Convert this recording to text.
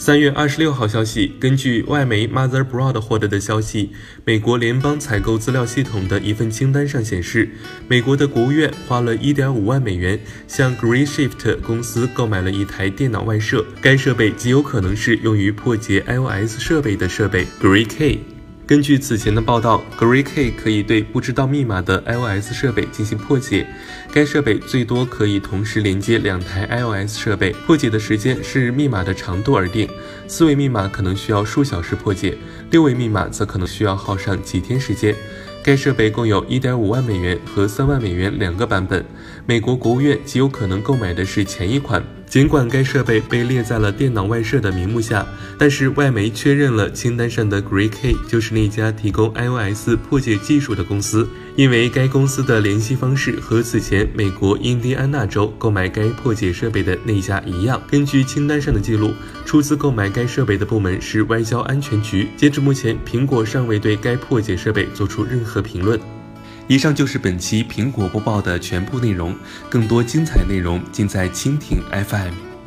三月二十六号消息，根据外媒 Motherboard 获得的消息，美国联邦采购资料系统的一份清单上显示，美国的国务院花了一点五万美元向 Grayshift 公司购买了一台电脑外设，该设备极有可能是用于破解 iOS 设备的设备 GrayKey。根据此前的报道，GrayKey 可以对不知道密码的 iOS 设备进行破解。该设备最多可以同时连接两台 iOS 设备，破解的时间是密码的长度而定。四位密码可能需要数小时破解，六位密码则可能需要耗上几天时间。该设备共有1.5万美元和3万美元两个版本，美国国务院极有可能购买的是前一款。尽管该设备被列在了电脑外设的名目下，但是外媒确认了清单上的 Gray K 就是那家提供 iOS 破解技术的公司，因为该公司的联系方式和此前美国印第安纳州购买该破解设备的那家一样。根据清单上的记录，出资购买该设备的部门是外交安全局。截至目前，苹果尚未对该破解设备做出任何评论。以上就是本期苹果播报的全部内容，更多精彩内容尽在蜻蜓 FM。